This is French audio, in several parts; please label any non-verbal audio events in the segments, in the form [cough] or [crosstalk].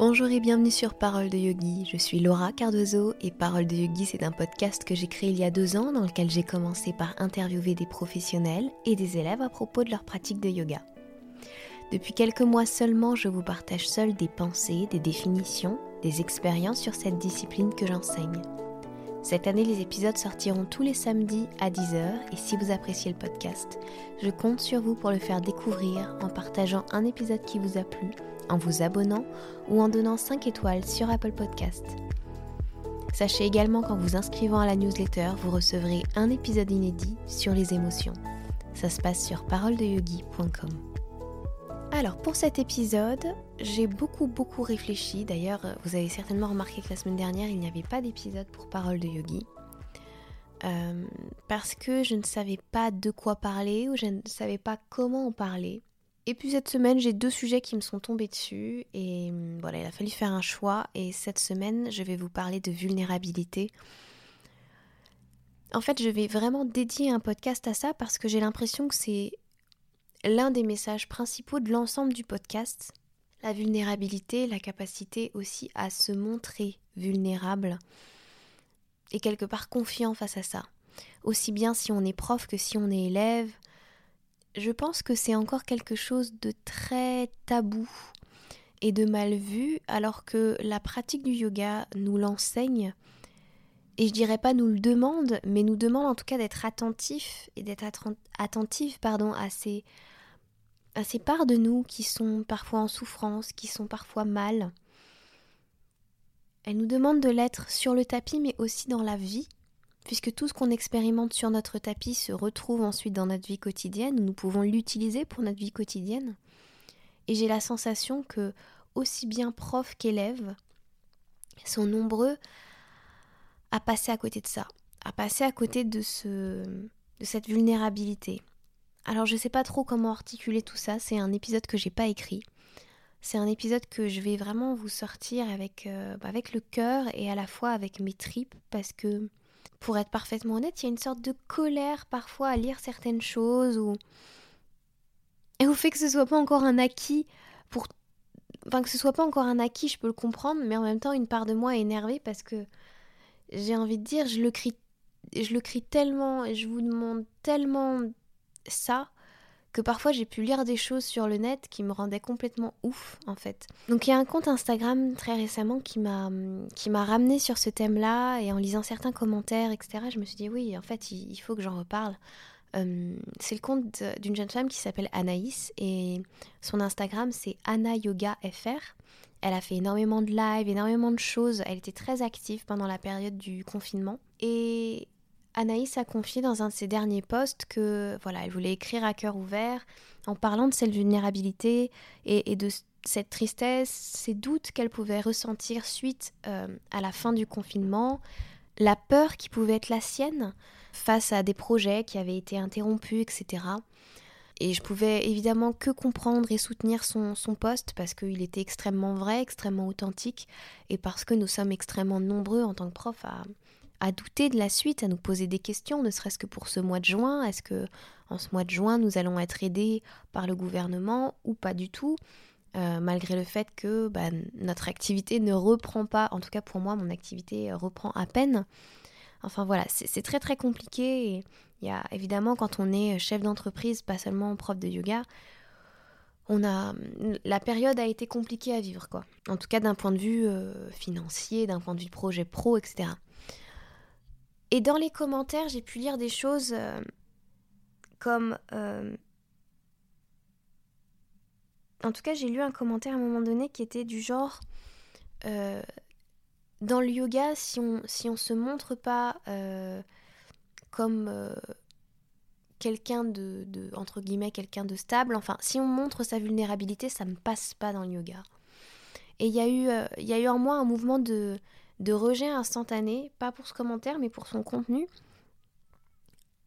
Bonjour et bienvenue sur Parole de Yogi. Je suis Laura Cardozo et Parole de Yogi, c'est un podcast que j'ai créé il y a deux ans dans lequel j'ai commencé par interviewer des professionnels et des élèves à propos de leur pratique de yoga. Depuis quelques mois seulement, je vous partage seul des pensées, des définitions, des expériences sur cette discipline que j'enseigne. Cette année, les épisodes sortiront tous les samedis à 10h et si vous appréciez le podcast, je compte sur vous pour le faire découvrir en partageant un épisode qui vous a plu en vous abonnant ou en donnant 5 étoiles sur Apple Podcast. Sachez également qu'en vous inscrivant à la newsletter, vous recevrez un épisode inédit sur les émotions. Ça se passe sur paroledeyogi.com. Alors pour cet épisode, j'ai beaucoup beaucoup réfléchi. D'ailleurs, vous avez certainement remarqué que la semaine dernière, il n'y avait pas d'épisode pour Parole de Yogi. Euh, parce que je ne savais pas de quoi parler ou je ne savais pas comment en parler. Et puis cette semaine, j'ai deux sujets qui me sont tombés dessus et hum, voilà, il a fallu faire un choix et cette semaine, je vais vous parler de vulnérabilité. En fait, je vais vraiment dédier un podcast à ça parce que j'ai l'impression que c'est l'un des messages principaux de l'ensemble du podcast. La vulnérabilité, la capacité aussi à se montrer vulnérable et quelque part confiant face à ça. Aussi bien si on est prof que si on est élève, je pense que c'est encore quelque chose de très tabou et de mal vu, alors que la pratique du yoga nous l'enseigne, et je dirais pas nous le demande, mais nous demande en tout cas d'être attentif et d'être attentif pardon, à ces, à ces parts de nous qui sont parfois en souffrance, qui sont parfois mal. Elle nous demande de l'être sur le tapis, mais aussi dans la vie, puisque tout ce qu'on expérimente sur notre tapis se retrouve ensuite dans notre vie quotidienne, nous pouvons l'utiliser pour notre vie quotidienne. Et j'ai la sensation que, aussi bien profs qu'élèves, sont nombreux à passer à côté de ça, à passer à côté de, ce, de cette vulnérabilité. Alors je sais pas trop comment articuler tout ça, c'est un épisode que j'ai pas écrit. C'est un épisode que je vais vraiment vous sortir avec, euh, avec le cœur et à la fois avec mes tripes parce que pour être parfaitement honnête, il y a une sorte de colère parfois à lire certaines choses ou et au fait que ce soit pas encore un acquis pour enfin que ce soit pas encore un acquis, je peux le comprendre, mais en même temps une part de moi est énervée parce que j'ai envie de dire, je le crie je le crie tellement et je vous demande tellement ça que parfois j'ai pu lire des choses sur le net qui me rendaient complètement ouf en fait. Donc il y a un compte Instagram très récemment qui m'a qui m'a ramené sur ce thème-là et en lisant certains commentaires etc. Je me suis dit oui en fait il, faut que j'en reparle. Euh, c'est le compte d'une jeune femme qui s'appelle Anaïs et son Instagram c'est Anna Yoga FR. Elle a fait énormément de lives, énormément de choses. Elle était très active pendant la période du confinement et Anaïs a confié dans un de ses derniers posts que voilà, elle voulait écrire à cœur ouvert en parlant de cette vulnérabilité et, de cette tristesse, ces doutes qu'elle pouvait ressentir suite euh, à la fin du confinement, la peur qui pouvait être la sienne face à des projets qui avaient été interrompus, etc. Et je pouvais évidemment que comprendre et soutenir son, son poste parce qu'il était extrêmement vrai, extrêmement authentique et parce que nous sommes extrêmement nombreux en tant que prof à, à douter de la suite, à nous poser des questions, ne serait-ce que pour ce mois de juin. Est-ce que en ce mois de juin, nous allons être aidés par le gouvernement ou pas du tout? Euh, malgré le fait que bah, notre activité ne reprend pas, en tout cas pour moi, mon activité reprend à peine. Enfin voilà, c'est très très compliqué. Il y a évidemment quand on est chef d'entreprise, pas seulement prof de yoga, on a la période a été compliquée à vivre quoi. En tout cas d'un point de vue euh, financier, d'un point de vue projet pro, etc. Et dans les commentaires, j'ai pu lire des choses euh, comme... Euh, en tout cas, j'ai lu un commentaire à un moment donné qui était du genre... Euh, dans le yoga, si on si on se montre pas comme quelqu'un de, de, entre guillemets quelqu'un de stable, enfin si on montre sa vulnérabilité, ça ne passe pas dans le yoga. Et il y a eu il y a eu en moi un mouvement de de rejet instantané, pas pour ce commentaire, mais pour son contenu.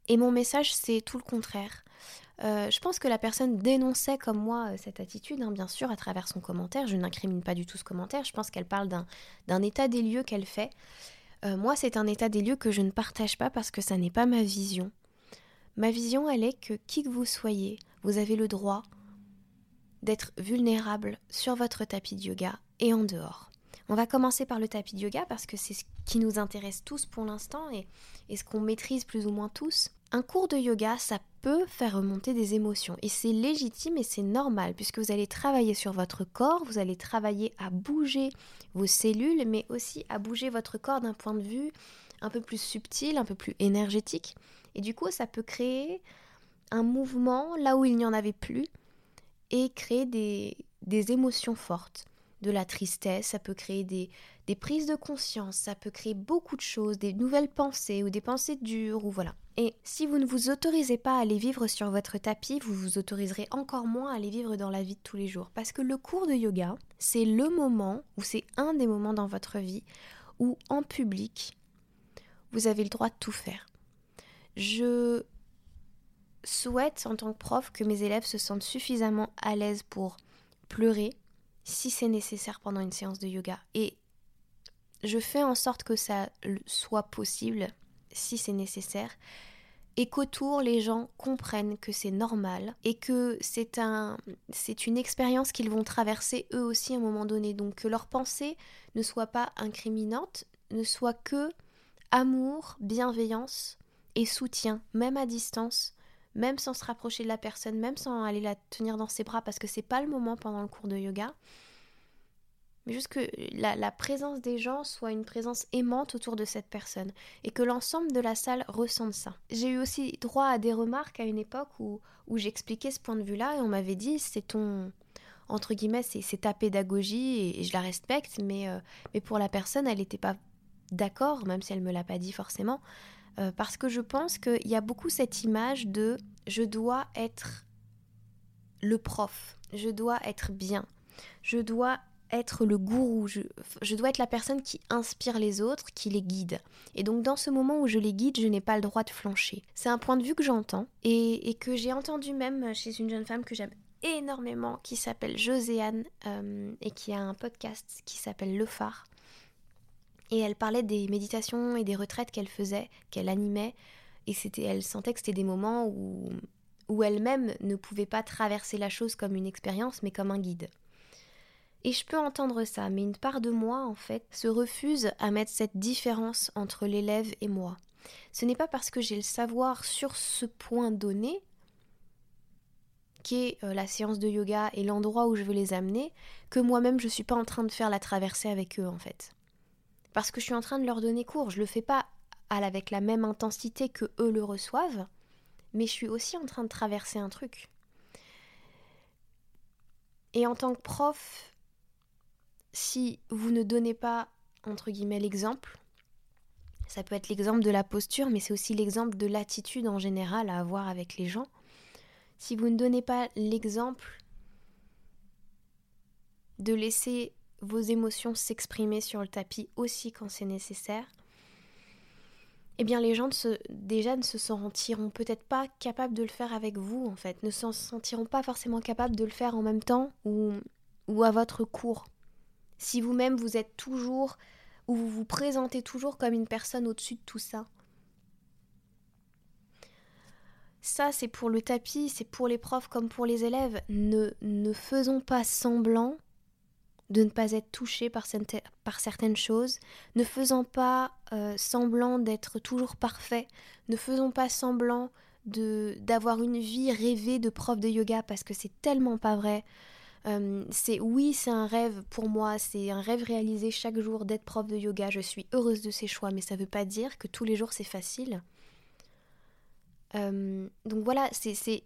Et mon message, c'est tout le contraire. Euh, je pense que la personne dénonçait comme moi euh, cette attitude, hein, bien sûr, à travers son commentaire. Je n'incrimine pas du tout ce commentaire. Je pense qu'elle parle d'un état des lieux qu'elle fait. Euh, moi, c'est un état des lieux que je ne partage pas parce que ça n'est pas ma vision. Ma vision, elle est que qui que vous soyez, vous avez le droit d'être vulnérable sur votre tapis de yoga et en dehors. On va commencer par le tapis de yoga parce que c'est ce qui nous intéresse tous pour l'instant et, et ce qu'on maîtrise plus ou moins tous. Un cours de yoga, ça peut faire remonter des émotions et c'est légitime et c'est normal puisque vous allez travailler sur votre corps, vous allez travailler à bouger vos cellules mais aussi à bouger votre corps d'un point de vue un peu plus subtil, un peu plus énergétique et du coup ça peut créer un mouvement là où il n'y en avait plus et créer des, des émotions fortes de la tristesse, ça peut créer des, des prises de conscience, ça peut créer beaucoup de choses, des nouvelles pensées ou des pensées dures ou voilà. Et si vous ne vous autorisez pas à les vivre sur votre tapis, vous vous autoriserez encore moins à les vivre dans la vie de tous les jours. Parce que le cours de yoga, c'est le moment, ou c'est un des moments dans votre vie, où en public, vous avez le droit de tout faire. Je souhaite en tant que prof que mes élèves se sentent suffisamment à l'aise pour pleurer, si c'est nécessaire pendant une séance de yoga. Et je fais en sorte que ça soit possible si c'est nécessaire et qu'autour les gens comprennent que c'est normal et que c'est un c'est une expérience qu'ils vont traverser eux aussi à un moment donné donc que leur pensée ne soit pas incriminante ne soit que amour, bienveillance et soutien même à distance même sans se rapprocher de la personne, même sans aller la tenir dans ses bras parce que c'est pas le moment pendant le cours de yoga. Mais juste que la, présence des gens soit une présence aimante autour de cette personne et que l'ensemble de la salle ressente ça. J'ai eu aussi droit à des remarques à une époque où, où j'expliquais ce point de vue-là et on m'avait dit c'est ton, entre guillemets, c'est ta pédagogie et, je la respecte, mais, euh, mais pour la personne, elle n'était pas d'accord, même si elle me l'a pas dit forcément. Euh, parce que je pense qu'il y a beaucoup cette image de je dois être le prof, je dois être bien, je dois être le gourou, je, dois être la personne qui inspire les autres, qui les guide. Et donc dans ce moment où je les guide, je n'ai pas le droit de flancher. C'est un point de vue que j'entends et, que j'ai entendu même chez une jeune femme que j'aime énormément, qui s'appelle Joséanne euh, et qui a un podcast qui s'appelle Le Phare et elle parlait des méditations et des retraites qu'elle faisait, qu'elle animait, et c'était, elle sentait que c'était des moments où, où elle-même ne pouvait pas traverser la chose comme une expérience, mais comme un guide. Et je peux entendre ça, mais une part de moi, en fait, se refuse à mettre cette différence entre l'élève et moi. Ce n'est pas parce que j'ai le savoir sur ce point donné, qui est euh, la séance de yoga et l'endroit où je veux les amener, que moi-même je ne suis pas en train de faire la traversée avec eux, en fait parce que je suis en train de leur donner cours. Je le fais pas avec la même intensité que eux le reçoivent, mais je suis aussi en train de traverser un truc. Et en tant que prof, si vous ne donnez pas, entre guillemets, l'exemple, ça peut être l'exemple de la posture, mais c'est aussi l'exemple de l'attitude en général à avoir avec les gens. Si vous ne donnez pas l'exemple de laisser vos émotions s'exprimer sur le tapis aussi quand c'est nécessaire, eh bien les gens déjà ne se sentiront peut-être pas capables de le faire avec vous en fait, ne se sentiront pas forcément capables de le faire en même temps ou, ou à votre cours. Si vous-même vous êtes toujours ou vous vous présentez toujours comme une personne au-dessus de tout ça. Ça, c'est pour le tapis, c'est pour les profs comme pour les élèves. Ne, ne faisons pas semblant de ne pas être touché par, certaines choses, ne faisant pas euh, semblant d'être toujours parfait, ne faisons pas semblant de d'avoir une vie rêvée de prof de yoga parce que c'est tellement pas vrai. Euh, c'est oui, c'est un rêve pour moi, c'est un rêve réalisé chaque jour d'être prof de yoga. Je suis heureuse de ces choix, mais ça veut pas dire que tous les jours c'est facile. Euh, donc voilà, c'est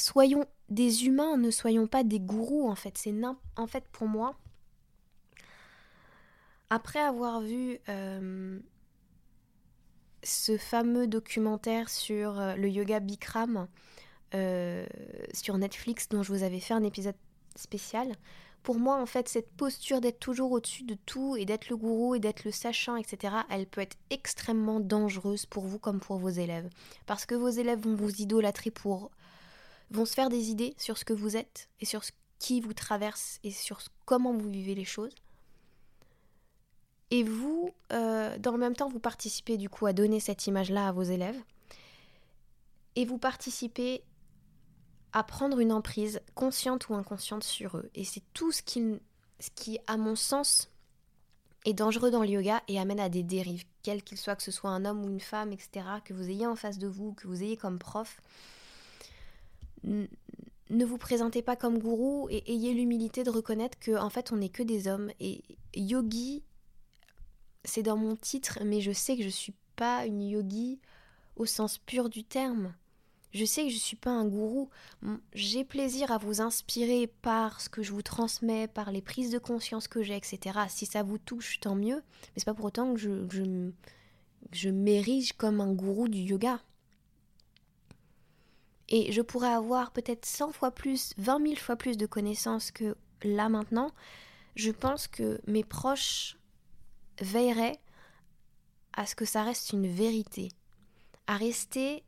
soyons des humains, ne soyons pas des gourous en fait. C'est en fait pour moi, après avoir vu euh, ce fameux documentaire sur euh, le yoga Bikram euh, sur Netflix dont je vous avais fait un épisode spécial, pour moi en fait cette posture d'être toujours au-dessus de tout et d'être le gourou et d'être le sachant, etc., elle peut être extrêmement dangereuse pour vous comme pour vos élèves. Parce que vos élèves vont vous idolâtrer pour vont se faire des idées sur ce que vous êtes et sur ce qui vous traverse et sur comment vous vivez les choses. Et vous, euh, dans le même temps, vous participez du coup à donner cette image-là à vos élèves. Et vous participez à prendre une emprise consciente ou inconsciente sur eux. Et c'est tout ce qu'ils ce qui, à mon sens, est dangereux dans le yoga et amène à des dérives, quel qu'il soit, que ce soit un homme ou une femme, etc., que vous ayez en face de vous, que vous ayez comme prof. Ne vous présentez pas comme gourou et ayez l'humilité de reconnaître que en fait on n'est que des hommes et yogi c'est dans mon titre mais je sais que je suis pas une yogi au sens pur du terme. Je sais que je suis pas un gourou. J'ai plaisir à vous inspirer par ce que je vous transmets, par les prises de conscience que j'ai, etc. Si ça vous touche, tant mieux. Mais c'est pas pour autant que je, je m'érige comme un gourou du yoga. Et je pourrais avoir peut-être 100 fois plus, 20 000 fois plus de connaissances que là maintenant. Je pense que mes proches veilleraient à ce que ça reste une vérité, à rester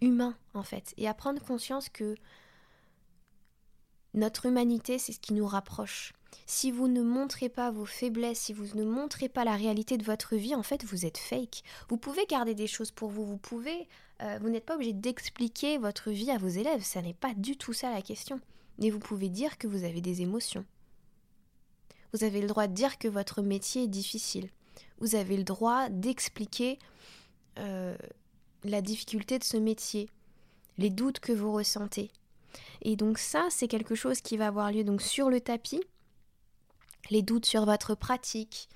humain en fait, et à prendre conscience que notre humanité, c'est ce qui nous rapproche. Si vous ne montrez pas vos faiblesses, si vous ne montrez pas la réalité de votre vie, en fait, vous êtes fake. Vous pouvez garder des choses pour vous, vous pouvez, euh, vous n'êtes pas obligé d'expliquer votre vie à vos élèves, ça n'est pas du tout ça la question. Mais vous pouvez dire que vous avez des émotions. Vous avez le droit de dire que votre métier est difficile vous avez le droit d'expliquer euh, la difficulté de ce métier, les doutes que vous ressentez. Et donc ça, c'est quelque chose qui va avoir lieu donc sur le tapis, les doutes sur votre pratique.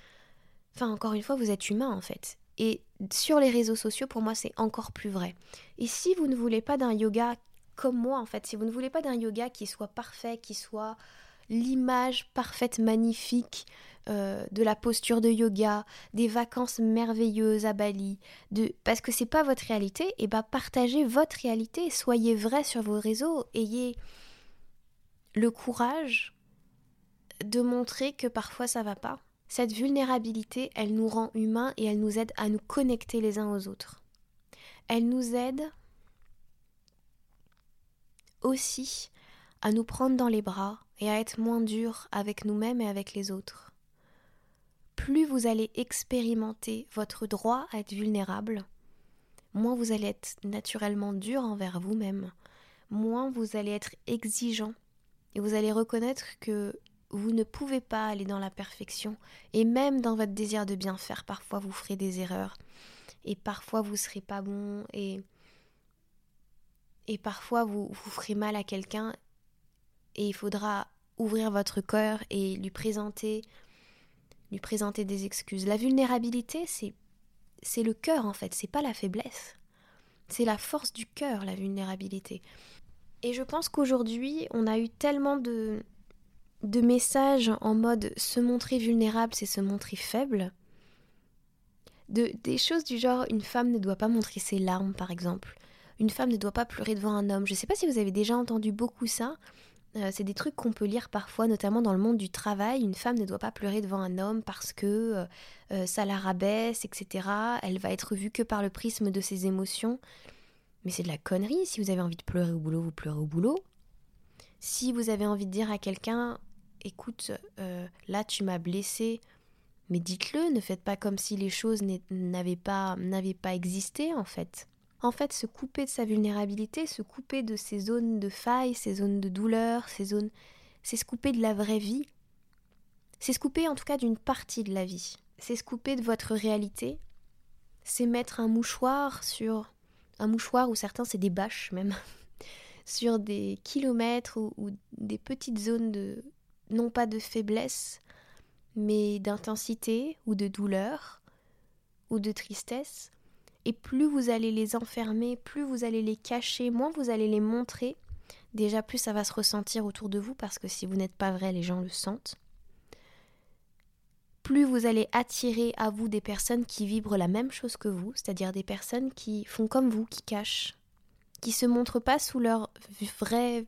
Enfin, encore une fois, vous êtes humain en fait. Et sur les réseaux sociaux, pour moi, c'est encore plus vrai. Et si vous ne voulez pas d'un yoga comme moi, en fait, si vous ne voulez pas d'un yoga qui soit parfait, qui soit l'image parfaite, magnifique euh, de la posture de yoga, des vacances merveilleuses à Bali, de parce que c'est pas votre réalité, et bah partagez votre réalité, soyez vrai sur vos réseaux, ayez le courage de montrer que parfois ça va pas. Cette vulnérabilité, elle nous rend humains et elle nous aide à nous connecter les uns aux autres. Elle nous aide aussi à nous prendre dans les bras et à être moins dur avec nous-mêmes et avec les autres plus vous allez expérimenter votre droit à être vulnérable, moins vous allez être naturellement dur envers vous-même, moins vous allez être exigeant et vous allez reconnaître que vous ne pouvez pas aller dans la perfection et même dans votre désir de bien faire, parfois vous ferez des erreurs et parfois vous serez pas bon et et parfois vous, vous ferez mal à quelqu'un et il faudra ouvrir votre cœur et lui présenter lui présenter des excuses. La vulnérabilité, c'est c'est le cœur en fait, c'est pas la faiblesse. C'est la force du cœur, la vulnérabilité. Et je pense qu'aujourd'hui, on a eu tellement de, de messages en mode se montrer vulnérable, c'est se montrer faible. De, des choses du genre une femme ne doit pas montrer ses larmes, par exemple. Une femme ne doit pas pleurer devant un homme. Je ne sais pas si vous avez déjà entendu beaucoup ça, euh, c'est des trucs qu'on peut lire parfois, notamment dans le monde du travail. Une femme ne doit pas pleurer devant un homme parce que euh, euh, ça la rabaisse, etc. Elle va être vue que par le prisme de ses émotions. Mais c'est de la connerie. Si vous avez envie de pleurer au boulot, vous pleurez au boulot. Si vous avez envie de dire à quelqu'un, écoute, là tu m'as blessé, mais dites-le, ne faites pas comme si les choses n'avaient pas, pas existé en fait en fait se couper de sa vulnérabilité, se couper de ses zones de faille, ses zones de douleur, ses zones c'est se couper de la vraie vie. C'est se couper en tout cas d'une partie de la vie. C'est se couper de votre réalité. C'est mettre un mouchoir sur un mouchoir où certains c'est des bâches même [laughs] sur des kilomètres ou, ou des petites zones de non pas de faiblesse mais d'intensité ou de douleur ou de tristesse et plus vous allez les enfermer, plus vous allez les cacher, moins vous allez les montrer, déjà plus ça va se ressentir autour de vous parce que si vous n'êtes pas vrai, les gens le sentent. Plus vous allez attirer à vous des personnes qui vibrent la même chose que vous, c'est-à-dire des personnes qui font comme vous, qui cachent, qui se montrent pas sous leur vrai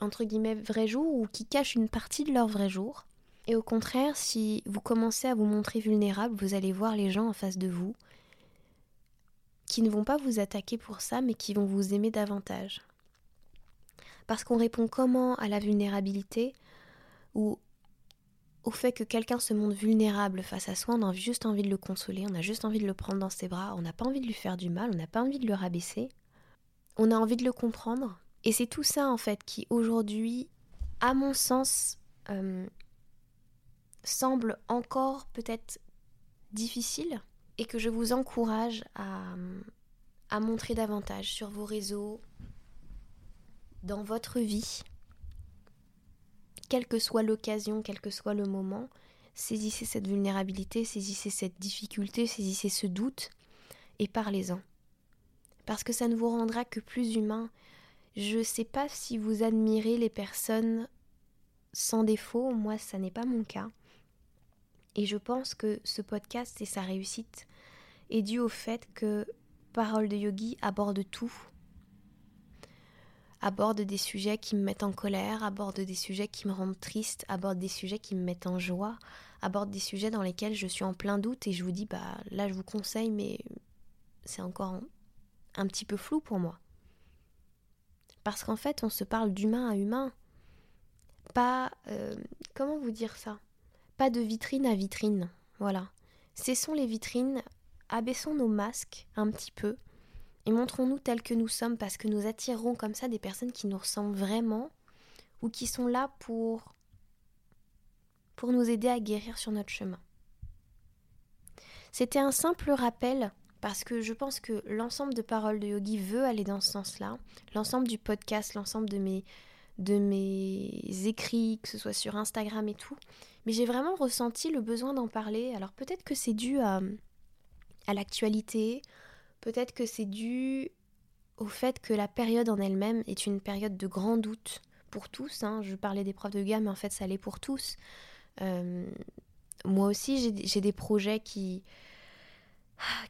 entre guillemets vrai jour ou qui cachent une partie de leur vrai jour. Et au contraire, si vous commencez à vous montrer vulnérable, vous allez voir les gens en face de vous qui ne vont pas vous attaquer pour ça, mais qui vont vous aimer davantage. Parce qu'on répond comment à la vulnérabilité ou au fait que quelqu'un se montre vulnérable face à soi, on a juste envie de le consoler, on a juste envie de le prendre dans ses bras, on n'a pas envie de lui faire du mal, on n'a pas envie de le rabaisser, on a envie de le comprendre. Et c'est tout ça en fait qui aujourd'hui, à mon sens, euh, semble encore peut-être difficile et que je vous encourage à, à montrer davantage sur vos réseaux, dans votre vie, quelle que soit l'occasion, quel que soit le moment, saisissez cette vulnérabilité, saisissez cette difficulté, saisissez ce doute et parlez-en. Parce que ça ne vous rendra que plus humain. Je ne sais pas si vous admirez les personnes sans défaut, moi ça n'est pas mon cas. Et je pense que ce podcast et sa réussite est dû au fait que Parole de Yogi aborde tout, aborde des sujets qui me mettent en colère, aborde des sujets qui me rendent triste, aborde des sujets qui me mettent en joie, aborde des sujets dans lesquels je suis en plein doute et je vous dis bah là je vous conseille mais c'est encore un petit peu flou pour moi. Parce qu'en fait on se parle d'humain à humain. Pas euh, comment vous dire ça? Pas de vitrine à vitrine. Voilà. Cessons les vitrines, abaissons nos masques un petit peu et montrons-nous tels que nous sommes parce que nous attirerons comme ça des personnes qui nous ressemblent vraiment ou qui sont là pour pour nous aider à guérir sur notre chemin. C'était un simple rappel parce que je pense que l'ensemble de paroles de yogi veut aller dans ce sens-là, l'ensemble du podcast, l'ensemble de mes écrits, que ce soit sur Instagram et tout, mais j'ai vraiment ressenti le besoin d'en parler. Alors peut-être que c'est dû à, à l'actualité, Peut-être que c'est dû au fait que la période en elle-même est une période de grand doute pour tous. Hein. Je parlais des profs de gamme, mais en fait, ça l'est pour tous. Euh, moi aussi, j'ai des projets qui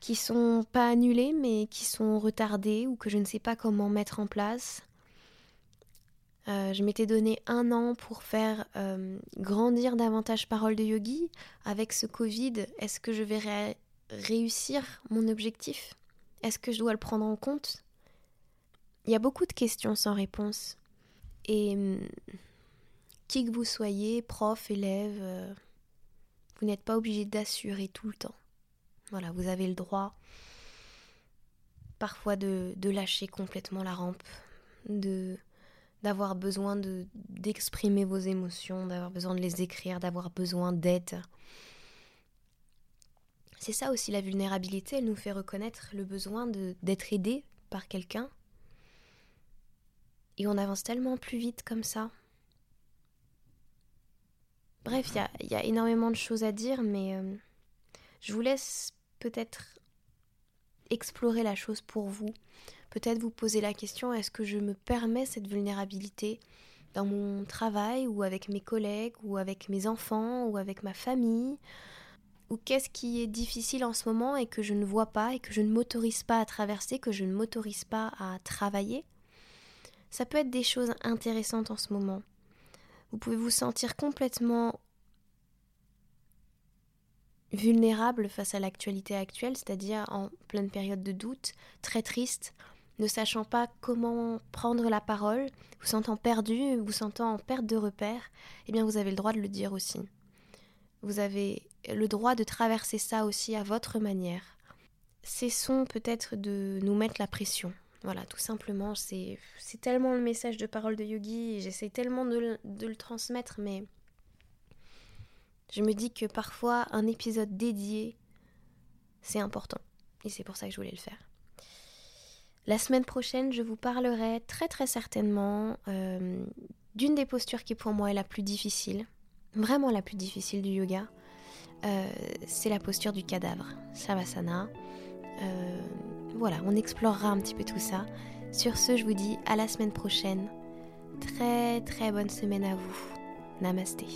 qui sont pas annulés, mais qui sont retardés ou que je ne sais pas comment mettre en place. Euh, je m'étais donné un an pour faire euh, grandir davantage Parole de Yogi. Avec ce Covid, est-ce que je vais réussir mon objectif? Est-ce que je dois le prendre en compte? Il y a beaucoup de questions sans réponse. Et hum, qui que vous soyez, prof, élève, euh, vous n'êtes pas obligé d'assurer tout le temps. Voilà, vous avez le droit parfois de, lâcher complètement la rampe, de d'avoir besoin de d'exprimer vos émotions, d'avoir besoin de les écrire, d'avoir besoin d'aide. C'est ça aussi la vulnérabilité, elle nous fait reconnaître le besoin d'être aidé par quelqu'un. Et on avance tellement plus vite comme ça. Bref, il y a, énormément de choses à dire, mais euh, je vous laisse peut-être explorer la chose pour vous. Peut-être vous poser la question, est-ce que je me permets cette vulnérabilité dans mon travail ou avec mes collègues ou avec mes enfants ou avec ma famille? Ou qu'est-ce qui est difficile en ce moment et que je ne vois pas et que je ne m'autorise pas à traverser, que je ne m'autorise pas à travailler? Ça peut être des choses intéressantes en ce moment. Vous pouvez vous sentir complètement vulnérable face à l'actualité actuelle, c'est-à-dire en pleine période de doute, très triste, ne sachant pas comment prendre la parole, vous sentant perdu, vous sentant en perte de repère, eh bien vous avez le droit de le dire aussi. Vous avez le droit de traverser ça aussi à votre manière. Cessons peut-être de nous mettre la pression. Voilà, tout simplement, c'est tellement le message de parole de Yogi, j'essaie tellement de, de, le transmettre, mais je me dis que parfois un épisode dédié, c'est important. Et c'est pour ça que je voulais le faire. La semaine prochaine, je vous parlerai très très certainement euh, d'une des postures qui pour moi est la plus difficile, vraiment la plus difficile du yoga. Euh, c'est la posture du cadavre, Shavasana. Euh, voilà, on explorera un petit peu tout ça. Sur ce, je vous dis à la semaine prochaine. Très très bonne semaine à vous. Namasté.